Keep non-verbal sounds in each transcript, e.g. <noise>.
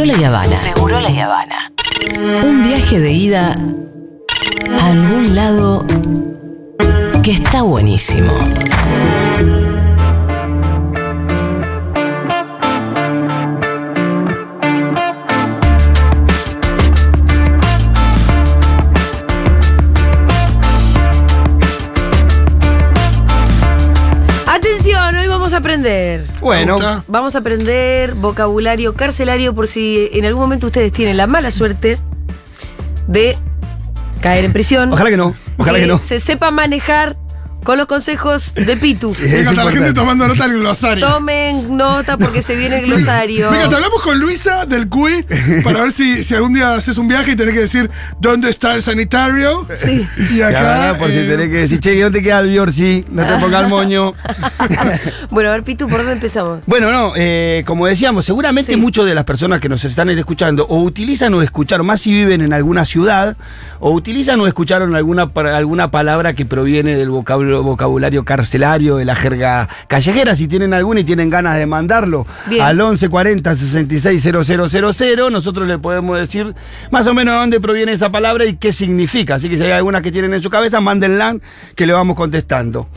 Seguro la Habana. Seguro la Habana. Un viaje de ida a algún lado que está buenísimo. Aprender. Bueno. Vamos a aprender vocabulario carcelario por si en algún momento ustedes tienen la mala suerte de caer en prisión. ojalá que no, ojalá que no. Se sepa manejar con los consejos de Pitu. <laughs> Me encanta la gente tomando nota del glosario. Tomen nota porque se viene el glosario. Me encanta, hablamos con Luisa del CUI para ver si, si algún día haces un viaje y tenés que decir dónde está el sanitario. Sí. Y acá. Por si eh, tenés que decir, che, ¿dónde queda el Biorsi? No te pongas el <laughs> moño. Bueno, a ver, Pitu, ¿por dónde empezamos? Bueno, no, eh, como decíamos, seguramente Sí. muchas de las personas que nos están escuchando o utilizan o escucharon, más si viven en alguna ciudad, o utilizan o escucharon alguna, alguna palabra que proviene del vocabulario, vocabulario carcelario, de la jerga callejera. Si tienen alguna y tienen ganas de mandarlo Bien. al 1140 660000, nosotros le podemos decir más o menos de dónde proviene esa palabra y qué significa. Así que si hay alguna que tienen en su cabeza, mándenla que le vamos contestando.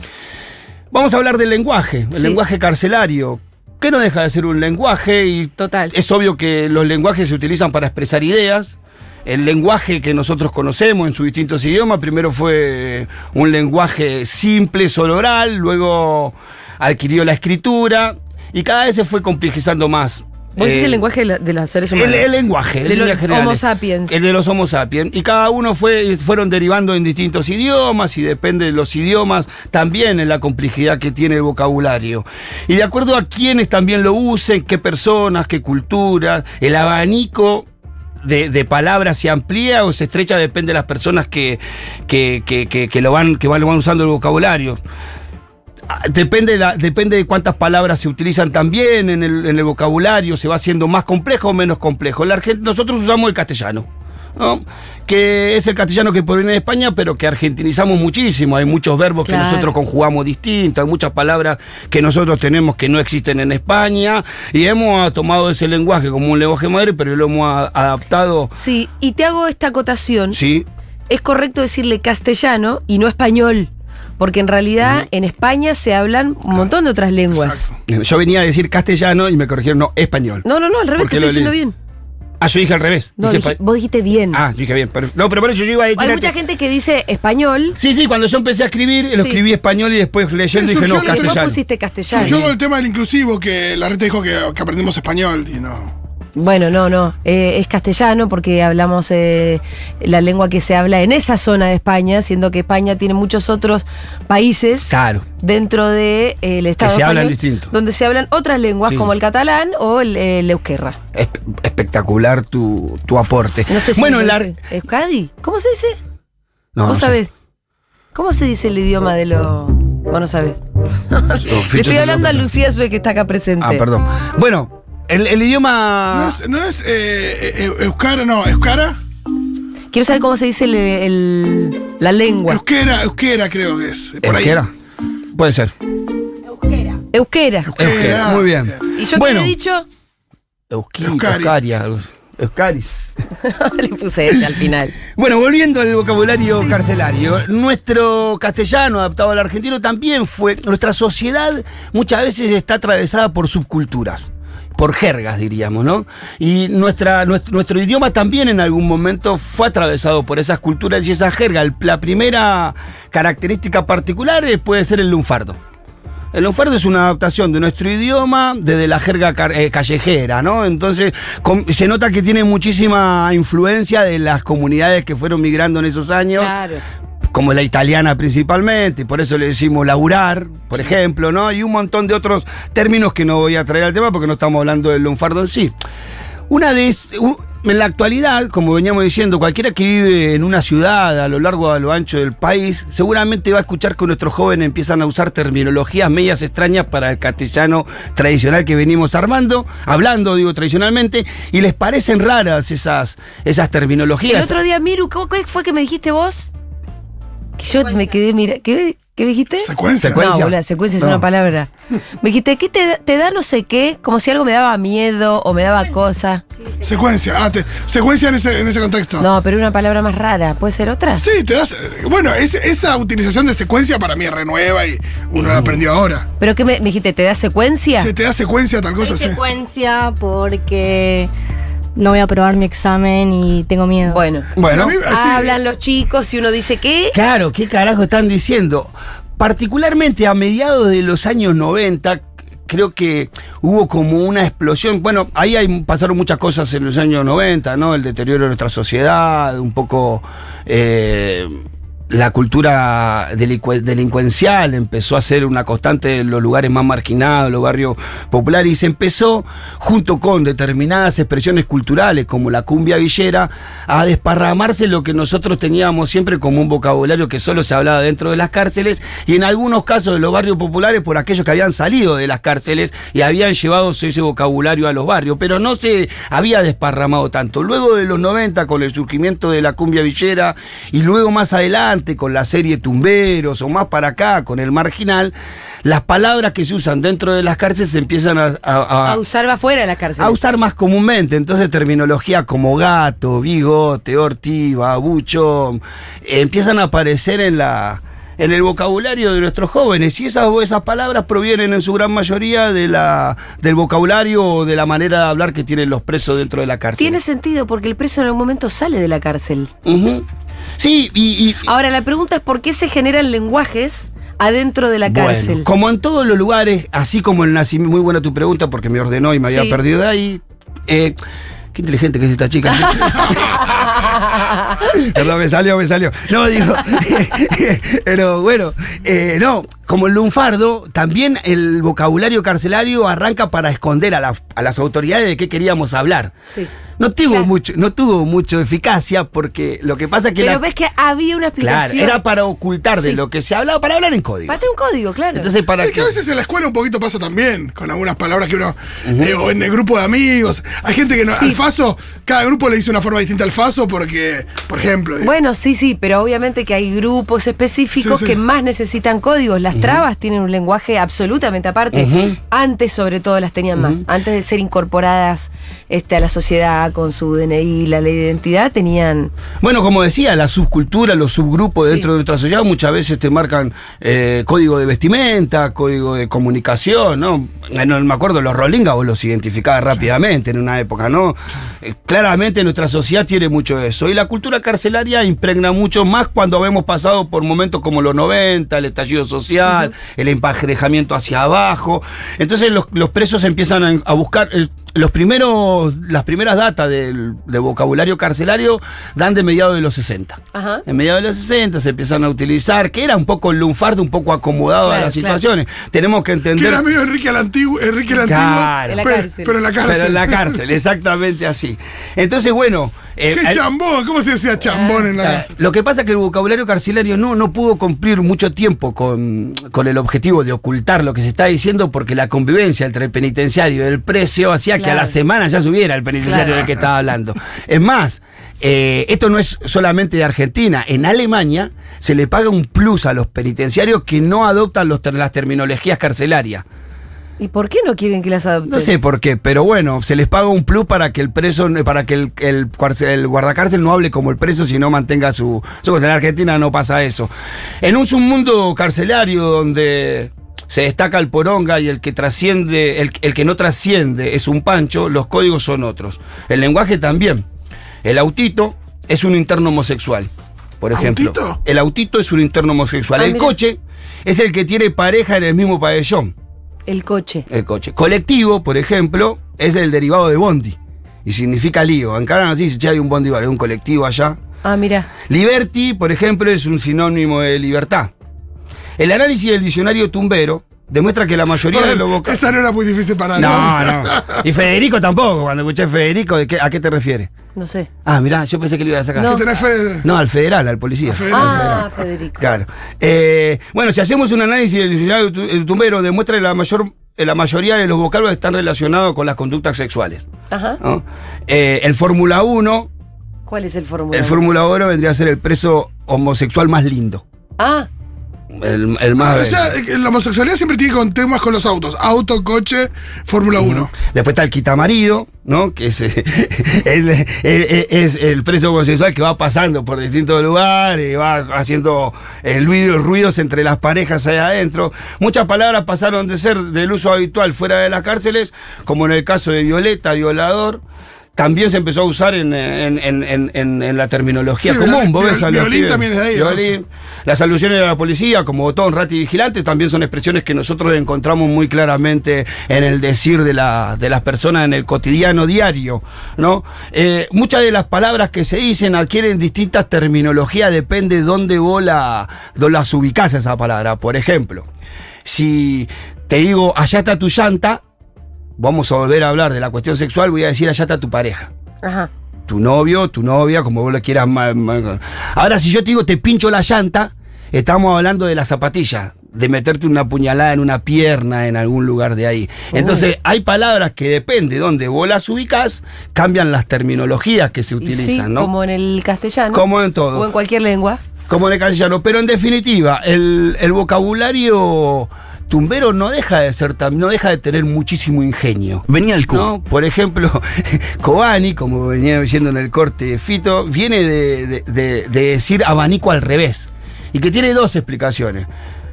Vamos a hablar del lenguaje, el Sí. lenguaje carcelario. Que no deja de ser un lenguaje y Total. es obvio que los lenguajes se utilizan para expresar ideas. El lenguaje que nosotros conocemos en sus distintos idiomas, primero fue un lenguaje simple, solo oral, luego adquirió la escritura y cada vez se fue complejizando más. Vos decís Eh, el lenguaje de, la- de las seres humanos. el, el lenguaje, De en los generales. Homo sapiens. El de los Homo sapiens. Y cada uno fue, fueron derivando en distintos idiomas y depende de los idiomas también en la complejidad que tiene el vocabulario. Y de acuerdo a quienes también lo usen, qué personas, qué culturas, el abanico. De, de palabras se amplía o se estrecha, depende de las personas que, que, que- que- lo van, que van, usando el vocabulario. Ah, Depende depende de cuántas palabras se utilizan también en el, vocabulario, se va haciendo más complejo o menos complejo. Nosotros usamos el castellano, ¿no? que es el castellano que proviene de España, pero que argentinizamos muchísimo. Hay muchos verbos Claro. que nosotros conjugamos distintos, hay muchas palabras que nosotros tenemos que no existen en España, y hemos tomado ese lenguaje como un lenguaje madre, pero lo hemos adaptado. Sí, y te hago esta acotación. Sí, Es correcto decirle castellano y no español. Porque en realidad en España se hablan un montón de otras lenguas. Exacto. yo venía a decir castellano y me corrigieron, no, español. No, no, no, al revés, ¿Por te estoy diciendo bien. Ah, yo dije al revés. No, Dije dije- pa- vos dijiste bien. Ah, yo dije bien. pero- no, pero por eso yo iba a decir. Hay mucha gente que dice español Sí, sí, cuando yo empecé a escribir, lo Sí. escribí español y después leyendo Sí, dije no, castellano. pusiste castellano. Surgió con el tema del inclusivo, que la reta dijo que, que aprendimos español y no. Bueno, no, no. eh, es castellano porque hablamos eh, la lengua que se habla en esa zona de España, siendo que España tiene muchos otros países Claro. dentro del Estado se hablan distinto. donde se hablan otras lenguas Sí. como el catalán o el, el euskera. Espe- espectacular tu, tu aporte. No sé si bueno, la... ¿Euskadi? ¿Cómo se dice? No, ¿Vos no sé. ¿Cómo se dice el idioma de los...? Vos no sabés. <laughs> Le estoy hablando a Lucía Sue que está acá presente. Ah, perdón. Bueno, el, el No idioma... es, no es eh, eh, Euskara, no, Euskara. Quiero saber cómo se dice el- el- la lengua. Euskera, Euskera creo que es. Por ahí. ¿Euskera? Puede ser. Euskera. Euskera, muy bien. ¿Y yo bueno, qué le he dicho? Euski, Euskari. Euskaria, Euskaris. <laughs> le puse ese al final. Bueno, volviendo al vocabulario carcelario, nuestro castellano adaptado al argentino también fue, nuestra sociedad muchas veces está atravesada por subculturas, por jergas diríamos, ¿no? Y nuestra, nuestro, idioma también en algún momento fue atravesado por esas culturas y esas jergas. La primera característica particular puede ser el lunfardo. El lunfardo es una adaptación de nuestro idioma desde la jerga eh, callejera, ¿no? Entonces com- se nota que tiene muchísima influencia de las comunidades que fueron migrando en esos años, Claro. Como la italiana principalmente, y por eso le decimos laburar, por ejemplo, ¿no? Y un montón de otros términos que no voy a traer al tema porque no estamos hablando del lunfardo en sí. Una de en la actualidad, como veníamos diciendo, cualquiera que vive en una ciudad a lo largo a lo ancho del país, seguramente va a escuchar que nuestros jóvenes empiezan a usar terminologías medias extrañas para el castellano tradicional que venimos armando, hablando, digo, tradicionalmente, y les parecen raras esas, esas El terminologías. otro día, Miru, ¿cómo- ¿qué fue que me dijiste vos? Que yo me quedé, mira, ¿qué, qué dijiste? Secuencia. Secuencia. No, secuencia es No. una palabra. Me dijiste, ¿qué te, da- te da no sé qué? Como si algo me daba miedo o me daba cosa. Secuencia. Ah, te- secuencia en ese, en ese contexto. No, pero una palabra más rara. ¿Puede ser otra? Sí, te das. Bueno, es- esa utilización de secuencia para mí es renueva y uno la aprendió ahora. ¿Pero qué me, me dijiste? ¿Te da secuencia? Si te da secuencia, tal cosa, sí. secuencia porque no voy a aprobar mi examen y tengo miedo. Bueno. Bueno. Sí, a mí-. Hablan los chicos y uno dice, ¿qué? Claro, ¿qué carajo están diciendo? Particularmente a mediados de los años 90, creo que hubo como una explosión. Bueno, ahí hay, pasaron muchas cosas en los años 90, ¿no? El deterioro de nuestra sociedad, un poco eh, la cultura delincu- delincuencial empezó a ser una constante en los lugares más marginados, los barrios populares, y se empezó, junto con determinadas expresiones culturales como la cumbia villera, a desparramarse lo que nosotros teníamos siempre como un vocabulario que solo se hablaba dentro de las cárceles, y en algunos casos de los barrios populares por aquellos que habían salido de las cárceles y habían llevado ese vocabulario a los barrios, pero no se había desparramado tanto. Luego de los 90, con el surgimiento de la cumbia villera, y luego más adelante con la serie Tumberos, o más para acá con el marginal, las palabras que se usan dentro de las cárceles se empiezan a, a- a- A usar afuera de la cárcel. a usar más comúnmente. Entonces terminología como gato, bigote, ortiva, buchón, eh, empiezan a aparecer en la en el vocabulario de nuestros jóvenes y esas, esas palabras provienen en su gran mayoría de la, del vocabulario o de la manera de hablar que tienen los presos dentro de la cárcel. Tiene sentido porque el preso en algún momento sale de la cárcel. Sí, y, y- Ahora, la pregunta es por qué se generan lenguajes adentro de la Bueno, cárcel. como en todos los lugares, así como el nacimiento, muy buena tu pregunta porque me ordenó y me había Sí. perdido de ahí. Eh, qué inteligente que es esta chica. <laughs> Perdón, me salió, me salió. No, digo, <laughs> pero bueno, eh, no, como el lunfardo, también el vocabulario carcelario arranca para esconder a, la- a las autoridades de qué queríamos hablar. Sí. No tuvo Claro. mucho, no tuvo mucho eficacia porque lo que pasa es que Pero la- ves que había una claro, explicación. era para ocultar de Sí. lo que se hablaba, para hablar en código. Pate un código, claro. Entonces, para Sí, que a veces en la escuela un poquito pasa también, con algunas palabras que uno. eh, o en el grupo de amigos. Hay gente que no, Sí. Faso, cada grupo le dice una forma distinta al faso porque, por ejemplo. digo, Bueno, sí, sí, pero obviamente que hay grupos específicos Sí, sí. que más necesitan códigos. Las trabas tienen un lenguaje absolutamente aparte. Antes, sobre todo, las tenían más. Antes de ser incorporadas este, a la sociedad con su DNI, la ley de identidad, tenían. Bueno, como decía, la subcultura, los subgrupos Sí. dentro de nuestra sociedad muchas veces te marcan eh, código de vestimenta, código de comunicación, ¿no? Eh, no me acuerdo, los rolingas vos los identificabas rápidamente en una época, ¿no? Eh, claramente nuestra sociedad tiene mucho de eso. Y la cultura carcelaria impregna mucho más cuando hemos pasado por momentos como los 90, el estallido social, el emparejamiento hacia abajo. Entonces los, los presos empiezan a, a buscar... eh, los primeros, las primeras datas del, del vocabulario carcelario dan de mediados de los 60. Ajá. En mediados de los 60 se empiezan a utilizar, que era un poco el lunfardo, un poco acomodado a las claro. situaciones. Tenemos que que entender. era medio Enrique el Antiguo, Enrique el Antiguo. Claro. Pero en la cárcel. Pero en la cárcel, <laughs> exactamente así. Entonces, bueno. eh, Qué chambón, ¿cómo se decía chambón en la cárcel? Lo que pasa es que el vocabulario carcelario no, no pudo cumplir mucho tiempo con, con el objetivo de ocultar lo que se está diciendo porque la convivencia entre el penitenciario y el precio hacía que a la semana ya subiera el penitenciario Claro. del que estaba hablando. Es más, eh, esto no es solamente de Argentina. En Alemania se le paga un plus a los penitenciarios que no adoptan los las terminologías carcelarias. ¿Y por qué no quieren que las adopten? No sé por qué, pero bueno, se les paga un plus para que el preso, para que el, el, guardacárcel no hable como el preso, sino mantenga su. En Argentina no pasa eso. En un submundo carcelario donde se destaca el poronga y el que trasciende, el, el que no trasciende es un pancho, los códigos son otros. El lenguaje también. El autito es un interno homosexual, por ejemplo. ¿Autito? El autito es un interno homosexual. Ah, el mira. coche es el que tiene pareja en el mismo pabellón El coche. el coche. Colectivo, por ejemplo, es el derivado de bondi. Y significa lío. En así, che, hay un bondi, vale, un colectivo allá. Ah, mira. Liberty, por ejemplo, es un sinónimo de libertad. El análisis del diccionario tumbero demuestra que la mayoría de los vocablos. Esa no era muy difícil para No, no. Y Federico tampoco. Cuando escuché Federico, ¿de qué- ¿a qué te refieres? No sé. Ah, mirá, yo pensé que lo iba a sacar. No. Fe. No, al federal, al policía. Al federal. Ah, Federico. Claro. Eh, bueno, si hacemos un análisis del diccionario el tumbero, demuestra que la, mayor, eh, la mayoría de los vocablos están relacionados con las conductas sexuales. Ajá. ¿no? Eh, el Fórmula 1, ¿Cuál es el fórmula? el Fórmula 1 vendría a ser el preso homosexual más lindo. Ah, El, el Ah, más. o sea, eh, la homosexualidad siempre tiene con temas con los autos. Auto, coche, Fórmula 1. Después está el quitamarido, ¿no? Que es, <laughs> eh, el, es el preso homosexual que va pasando por distintos lugares, y va haciendo el ruido, ruidos entre las parejas ahí adentro. Muchas palabras pasaron de ser del uso habitual fuera de las cárceles, como en el caso de Violeta, violador. También se empezó a usar en, en- en- en- la terminología Sí, común. Vos ves a los violín también es de ahí. Violín. Las alusiones de la policía, como botón, rati y vigilante, también son expresiones que nosotros encontramos muy claramente en el decir de, la, de las personas en el cotidiano diario. ¿no? Eh, muchas de las palabras que se dicen adquieren distintas terminologías, depende de dónde vos la, dónde las ubicás esa palabra. Por ejemplo, si te digo, allá está tu llanta, vamos a volver a hablar de la cuestión sexual, voy a decir, allá está tu pareja ajá. tu novio, tu novia, como vos lo quieras. ma- Ahora, si yo te digo te pincho la llanta, estamos hablando de la zapatilla, de meterte una puñalada en una pierna en algún lugar de ahí. Entonces, hay palabras que depende de dónde vos las ubicás, cambian las terminologías que se sí, utilizan, ¿no? como en el castellano. Como en todo. O en cualquier lengua. Como en el castellano. Pero en definitiva, el, el vocabulario tumbero no deja de ser no deja de tener muchísimo ingenio. Venía el. ¿no? Por ejemplo, <laughs> Kobani, como venía diciendo en el corte de Fito, viene de, de- de- de decir abanico al revés. Y que tiene dos explicaciones.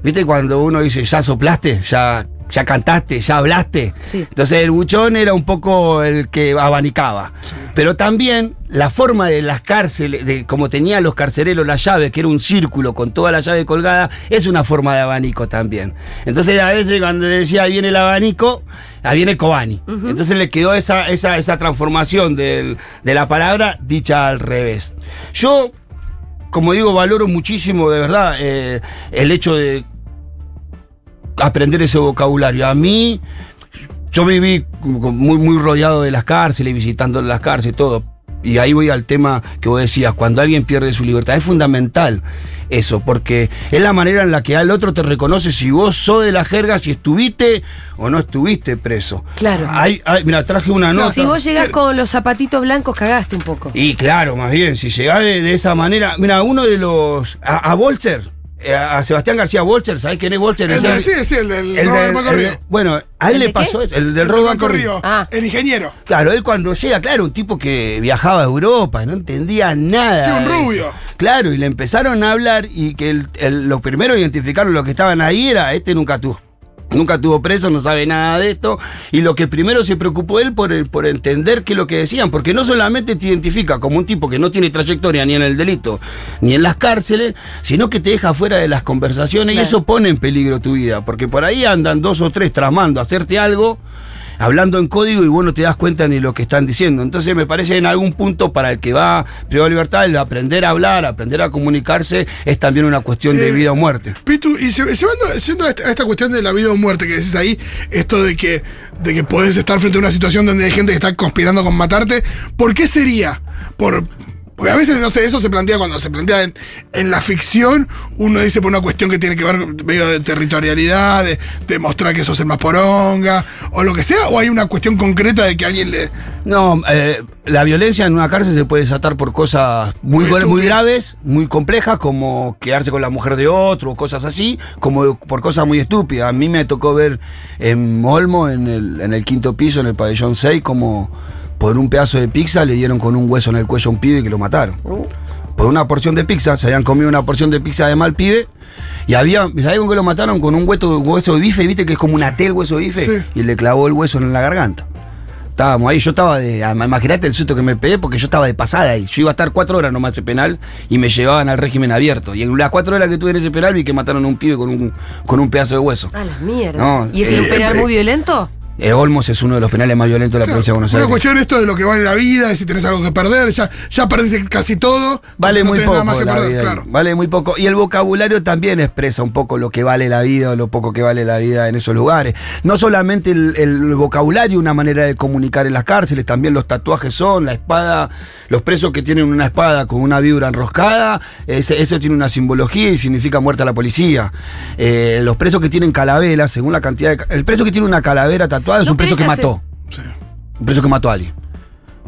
¿Viste cuando uno dice ya soplaste? Ya, ya cantaste, ya hablaste. Sí. Entonces el buchón era un poco el que abanicaba. Pero también la forma de las cárceles, de como tenían los carceleros la llave, que era un círculo con toda la llave colgada, es una forma de abanico también. Entonces a veces cuando le decía ahí viene el abanico, ahí viene Kobani. Entonces le quedó esa, esa, esa transformación del- de la palabra dicha al revés. Yo, como digo, valoro muchísimo de verdad eh, el hecho de aprender ese vocabulario. A mí, yo viví muy, muy rodeado de las cárceles, visitando las cárceles y todo. Y ahí voy al tema que vos decías, cuando alguien pierde su libertad. Es fundamental eso, porque es la manera en la que al otro te reconoce si vos sos de la jerga, si estuviste o no estuviste preso. Claro. Hay, hay- mira, traje una nota. Si vos llegás con los zapatitos blancos, cagaste un poco. Y claro, más bien, si llegás de, de esa manera. Mira, uno de los. A, a Bolcher, eh, a Sebastián García Bolcher, ¿sabés quién es Bolcher? El del, sí, sí, el del el robo del- del Banco el Río. bueno, a él ¿El le pasó qué? eso, el del El robo del Banco Río. Río. Ah. El ingeniero. Claro, él cuando llega, claro, un tipo que viajaba a Europa, no entendía nada. Sí, un rubio. Claro, y le empezaron a hablar y que el, el- los primeros identificaron los que estaban ahí era, este nunca tuvo. Nunca tuvo preso, no sabe nada de esto. Y lo que primero se preocupó él por, el- por entender qué es lo que decían, porque no solamente te identifica como un tipo que no tiene trayectoria ni en el delito, ni en las cárceles, sino que te deja fuera de las conversaciones y eso pone en peligro tu vida, porque por ahí andan dos o tres tramando a hacerte algo hablando en código y vos no te das cuenta ni lo que están diciendo. Entonces me parece en algún punto para el que va privado de libertad, el aprender a hablar, aprender a comunicarse, es también una cuestión de Eh, vida o muerte. Pitu, y siendo esta, esta cuestión de la vida o muerte que decís ahí, esto de que, de que podés estar frente a una situación donde hay gente que está conspirando con matarte, ¿por qué sería? Por, porque a veces, no sé, eso se plantea cuando se plantea en, en la ficción, uno dice por una cuestión que tiene que ver medio de territorialidad, de, de mostrar que sos el más poronga, o lo que sea, o hay una cuestión concreta de que alguien le... No, eh, la violencia en una cárcel se puede desatar por cosas muy, Muy graves, muy complejas, como quedarse con la mujer de otro, o cosas así, como por cosas muy estúpidas. A mí me tocó ver en Olmo, en el, en el quinto piso, en el pabellón 6, como por un pedazo de pizza le dieron con un hueso en el cuello a un pibe y que lo mataron. Por una porción de pizza, se habían comido una porción de pizza de mal pibe. Y había, ¿sabés con qué lo mataron? Con un hueso, hueso de bife, ¿viste? Que es como una T el hueso de bife. Sí. Y le clavó el hueso en la garganta. Estábamos ahí, yo estaba de. Imagínate el susto que me pegué porque yo estaba de pasada ahí. Yo iba a estar cuatro horas nomás ese penal y me llevaban al régimen abierto. Y en las cuatro horas que tuve en ese penal vi que mataron a un pibe con un, con un pedazo de hueso. A la mierda. No, ¿Y es eh, un penal eh, muy violento? Eh, Olmos es uno de los penales más violentos de la provincia de Buenos una Aires. cuestión esto de lo que vale la vida, de si tenés algo que perder, ya, ya perdiste casi todo. Vale no muy poco nada más que la perder, vida. claro. Vale muy poco. Y el vocabulario también expresa un poco lo que vale la vida o lo poco que vale la vida en esos lugares. No solamente el, el vocabulario, una manera de comunicar en las cárceles, también los tatuajes son, la espada, los presos que tienen una espada con una vibra enroscada, ese- eso tiene una simbología y significa muerte a la policía. Eh, los presos que tienen calavera, según la cantidad de... El preso que tiene una calavera tatuada es No un preso que mató. Un preso que mató a alguien.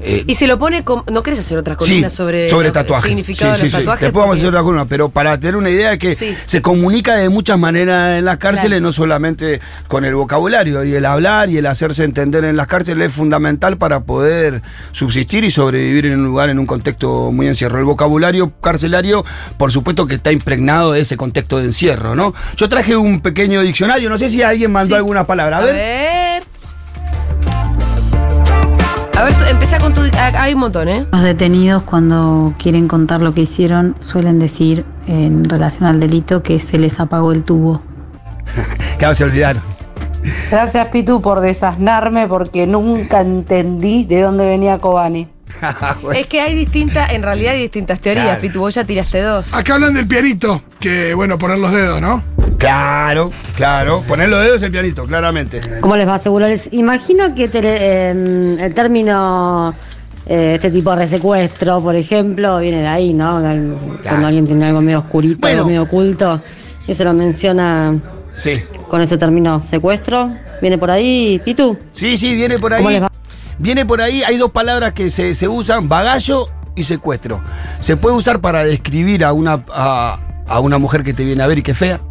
Eh, Y se lo pone como. ¿No querés hacer otra Sí, columna sobre, sobre el tatuajes. significado Sí, de los sí. tatuajes? Después vamos a hacer otra columna, pero para tener una idea de que se comunica de muchas maneras en las cárceles, Claro. no solamente con el vocabulario, y el hablar y el hacerse entender en las cárceles es fundamental para poder subsistir y sobrevivir en un lugar, en un contexto muy encierro. El vocabulario carcelario, por supuesto que está impregnado de ese contexto de encierro, ¿no? Yo traje un pequeño diccionario, no sé si alguien mandó Sí. alguna palabra. A A ver. Ver. A ver, tú, con tu. ah, Hay un montón, ¿eh? Los detenidos cuando quieren contar lo que hicieron suelen decir en relación al delito que se les apagó el tubo. <laughs> Claro, se olvidaron. Gracias Pitu por desasnarme porque nunca entendí de dónde venía Kobani. <laughs> Bueno. Es que hay distintas, en realidad hay distintas teorías, Claro. Pitu. Vos ya tiraste dos. Acá hablan del pianito, que bueno, poner los dedos, ¿no? Claro, claro. Poner los dedos en el pianito, claramente. ¿Cómo les va a asegurar? Imagino que tele- eh, el término, eh, este tipo de secuestro, por ejemplo, viene de ahí, ¿no? Cuando alguien tiene algo medio oscurito, Bueno. algo medio oculto, y se lo menciona Sí. con ese término secuestro. ¿Viene por ahí, Pitu? Sí, sí, viene por ¿Cómo ahí. les va? Viene por ahí, hay dos palabras que se, se usan, bagallo y secuestro. Se puede usar para describir a una, a, a una mujer que te viene a ver y que es fea,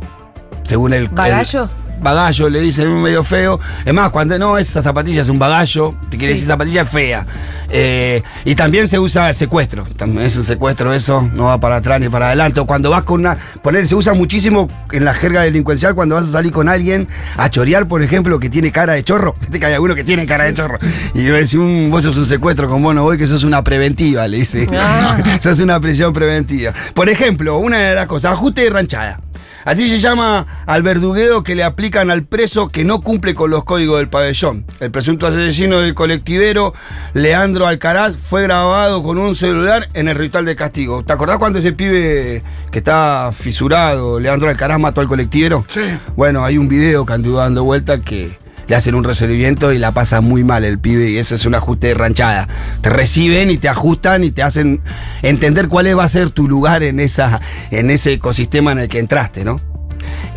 según el... ¿Bagallo? Bagallo, le dicen medio feo. Es más, cuando no, esa zapatilla es un bagallo, te quiere Sí. decir zapatilla fea. Eh, y también se usa el secuestro. También es un secuestro eso, no va para atrás ni para adelante. O cuando vas con una. Poner, se usa muchísimo en la jerga delincuencial cuando vas a salir con alguien a chorear, por ejemplo, que tiene cara de chorro. <laughs> Viste que hay alguno que tiene cara de chorro. Y yo decir, un, vos sos un secuestro con vos no voy, que sos una preventiva, le dice. Ah. <laughs> sos una prisión preventiva. Por ejemplo, una de las cosas, ajuste de ranchada. Así se llama al verdugueo que le aplican al preso que no cumple con los códigos del pabellón. El presunto asesino del colectivero Leandro Alcaraz fue grabado con un celular en el ritual de castigo. ¿Te acordás cuando ese pibe que está fisurado, Leandro Alcaraz, mató al colectivero? Sí. Bueno, hay un video que anduvo dando vuelta que le hacen un recibimiento y la pasa muy mal el pibe y ese es un ajuste de ranchada. Te reciben y te ajustan y te hacen entender cuál va a ser tu lugar en, esa, en ese ecosistema en el que entraste, ¿no?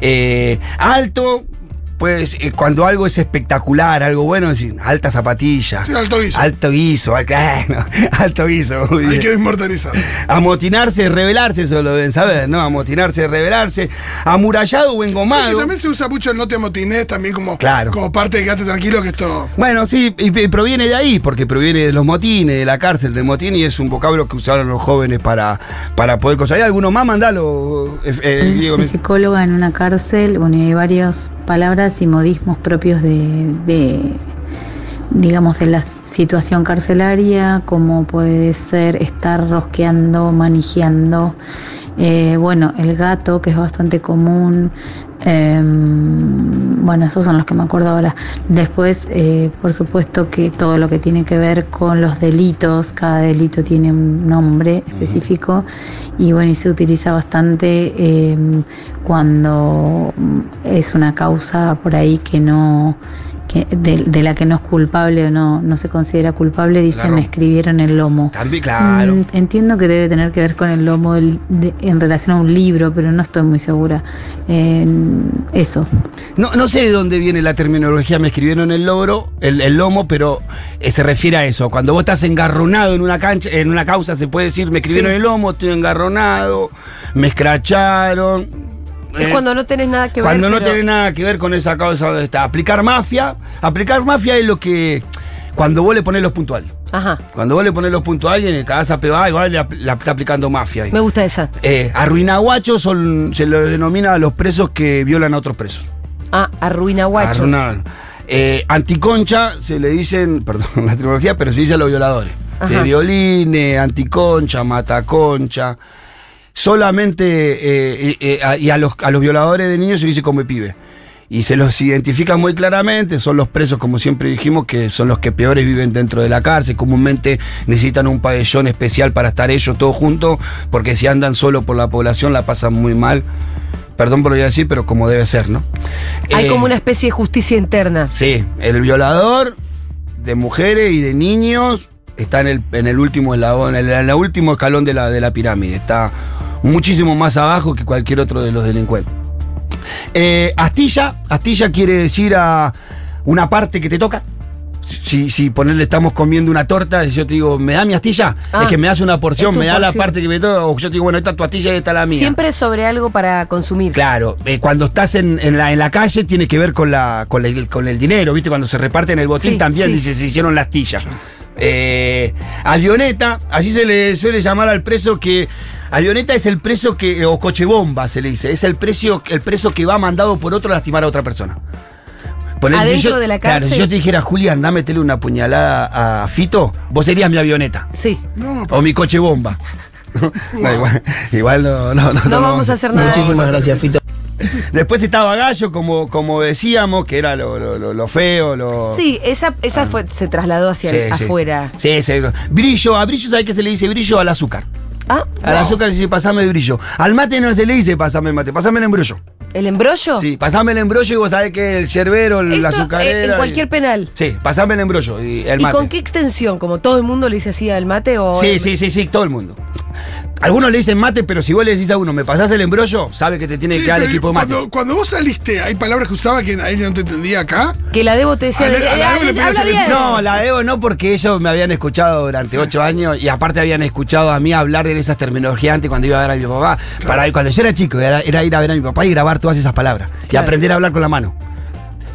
Eh, alto, pues eh, cuando algo es espectacular, algo bueno, es decir, alta zapatilla. Sí, alto guiso. Alto guiso, al- claro, <laughs> alto guiso. muy Hay bien. que inmortalizar. Amotinarse, revelarse, eso lo deben saber, ¿no? Amotinarse, revelarse. Amurallado o Sí, engomado. que también se usa mucho el no te amotines, también como, Claro. como parte de quedate tranquilo que esto. Bueno, sí, y, y proviene de ahí, porque proviene de los motines, de la cárcel del motín, y es un vocablo que usaron los jóvenes para, para poder cosas. ¿Hay alguno más? Mandalo, eh, eh, Diego. Soy psicóloga en una cárcel, bueno, y hay varias palabras y modismos propios de, digamos, de la situación carcelaria, como puede ser estar rosqueando, manejando. Eh, bueno, el gato, que es bastante común. em, bueno, esos son los que me acuerdo ahora. Después, eh, por supuesto que todo lo que tiene que ver con los delitos, cada delito tiene un nombre específico y bueno, y se utiliza bastante em, cuando es una causa por ahí que no que de, de la que no es culpable o no, no se considera culpable, dice Claro. me escribieron el lomo. También, claro. Mm, entiendo que debe tener que ver con el lomo del- de- en relación a un libro, pero no estoy muy segura. Eh, eso. No, no sé de dónde viene la terminología, me escribieron el logro, el, el lomo, pero eh, se refiere a eso. Cuando vos estás engarronado en una cancha, en una causa, se puede decir, me escribieron Sí. el lomo, estoy engarronado, me escracharon. Es Eh, cuando no tenés nada que ver. Cuando no pero- tiene nada que ver con esa causa donde está. Aplicar mafia. Aplicar mafia es lo que. Cuando vos le pones los puntuales. Ajá, Cuando vos le pones los puntuales en el cagaza pegada, igual le, la está aplicando mafia ahí. me gusta esa. Eh, arruinaguachos son, se lo denomina a los presos que violan a otros presos. Ah, arruina guachos. Arruinar. Eh, anticoncha se le dicen, <laughs> perdón la tecnología, pero se dice a los violadores. De violines, anticoncha, mataconcha. Solamente, eh, eh, a- y a los, a los violadores de niños se dice come pibe. Y se los identifica muy claramente, son los presos, como siempre dijimos, que son los que peores viven dentro de la cárcel. Comúnmente necesitan un pabellón especial para estar ellos todos juntos, porque si andan solo por la población la pasan muy mal. Perdón por lo que voy a decir, pero como debe ser, ¿no? Hay Eh, como una especie de justicia interna. Sí, el violador de mujeres y de niños está en el, en el último eslabón, en el, en el último escalón de la, de la pirámide. Está muchísimo más abajo que cualquier otro de los delincuentes. Eh, astilla, astilla quiere decir a una parte que te toca. Si, si ponerle estamos comiendo una torta y yo te digo, ¿me da mi astilla? Ah, es que me das una porción, me da la parte que me toca, o yo te digo, bueno, esta es tu astilla y esta es la mía. Siempre sobre algo para consumir. Claro, eh, cuando estás en, en la, en la calle tiene que ver con, la, con, el, con el dinero, ¿viste? Cuando se reparten el botín Sí, también sí. dice, se hicieron la astilla. Eh, avioneta, así se le suele llamar al preso que. Avioneta es el preso que. o coche bomba se le dice. Es el precio, el preso que va mandado por otro a lastimar a otra persona. ¿Adentro yo- de la Claro, si cárcel? yo te dijera, Julián, dame metele una puñalada a Fito, vos serías mi avioneta. Sí. No, O mi coche bomba. <laughs> No, igual, igual no, no, no, No vamos a hacer nada. Muchísimas gracias, Fito. Después estaba Gallo, como, como decíamos, que era lo, lo- lo- lo feo, lo. Sí, esa, esa fue, se trasladó hacia Sí, el- sí. afuera. Sí, sí. Brillo, a brillo, ¿sabes qué se le dice brillo? Al azúcar. Ah, Al azúcar se dice pasame brillo. Al mate no se le dice pasame el mate, pasame el embrollo. ¿el embrollo? Sí, pasame el embrollo y vos sabés que el yerbero, el eh, en cualquier y- penal. Sí, pasame el embrollo y el ¿Y mate. con qué extensión? ¿Como todo el mundo le dice así al mate? O Sí, sí, sí, sí, todo el mundo. Algunos le dicen mate, pero si vos le decís a uno, ¿me pasás el embrollo? Sabe que te tiene Sí, que dar el equipo de mate. cuando, cuando vos saliste, hay palabras que usaba que ahí no te entendía acá. Que la Debo te decía, A la- a la eh, Debo le eh, el- bien. No, la debo no porque ellos me habían escuchado durante ocho años y aparte habían escuchado a mí hablar de esas terminologías antes cuando iba a ver a mi papá. Para, cuando yo era chico era, era ir a ver a mi papá y grabar todas esas palabras y aprender a hablar con la mano.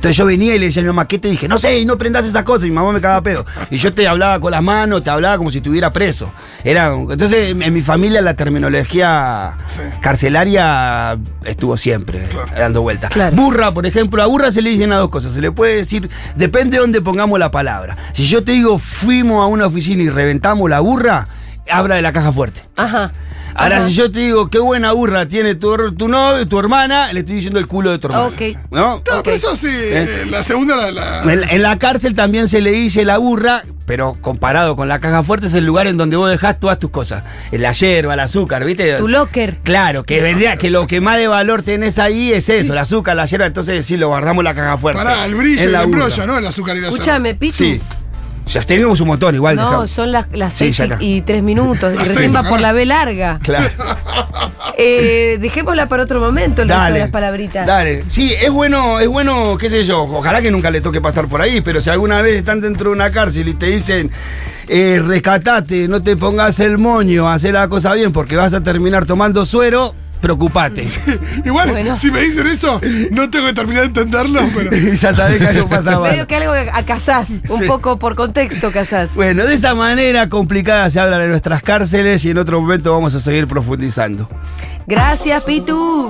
Entonces yo venía y le decía a mi mamá, ¿qué te dije? No sé, y no prendas esas cosas. Y mi mamá me cagaba pedo. Y yo te hablaba con las manos, te hablaba como si estuviera preso. Era, entonces en mi familia la terminología Sí. carcelaria estuvo siempre dando vueltas. Claro. Burra, por ejemplo, a burra se le dicen a dos cosas. Se le puede decir, depende de dónde pongamos la palabra. Si yo te digo, fuimos a una oficina y reventamos la burra, habla de la caja fuerte. Ajá. Ahora, Ajá. si yo te digo, qué buena burra tiene tu, tu novio, tu hermana, le estoy diciendo el culo de tu hermana. Ok. ¿No? No, pero eso sí, eh, la segunda la. la- En, en la cárcel también se le dice la burra, pero comparado con la caja fuerte es el lugar en donde vos dejás todas tus cosas. La hierba, el azúcar, ¿viste? Tu locker. Claro, que vendría, que lo que más de valor tenés ahí es eso, el azúcar, la hierba, entonces sí, lo guardamos en la caja fuerte. Pará, el brillo y el embrollo, ¿no? El azúcar y la Escúchame, Pitu. Sí. Ya tenemos un montón igual. No, dejamos. son las, las Sí, seis y, y tres minutos. <laughs> Y recién va por la B larga. Claro. <laughs> Eh, dejémosla para otro momento, el resto de Dale. las palabritas. Dale. Sí, es bueno, es bueno, qué sé yo, ojalá que nunca le toque pasar por ahí, pero si alguna vez están dentro de una cárcel y te dicen, eh, rescatate, no te pongas el moño, haz la cosa bien porque vas a terminar tomando suero, preocupate. <laughs> Igual, Bueno. si me dicen eso, no tengo que terminar de entenderlo, pero. <laughs> y ya sabés que algo pasa mal. Medio que algo a casás, un Sí. poco por contexto casás. Bueno, de esa manera complicada se habla de nuestras cárceles y en otro momento vamos a seguir profundizando. Gracias, Pitu.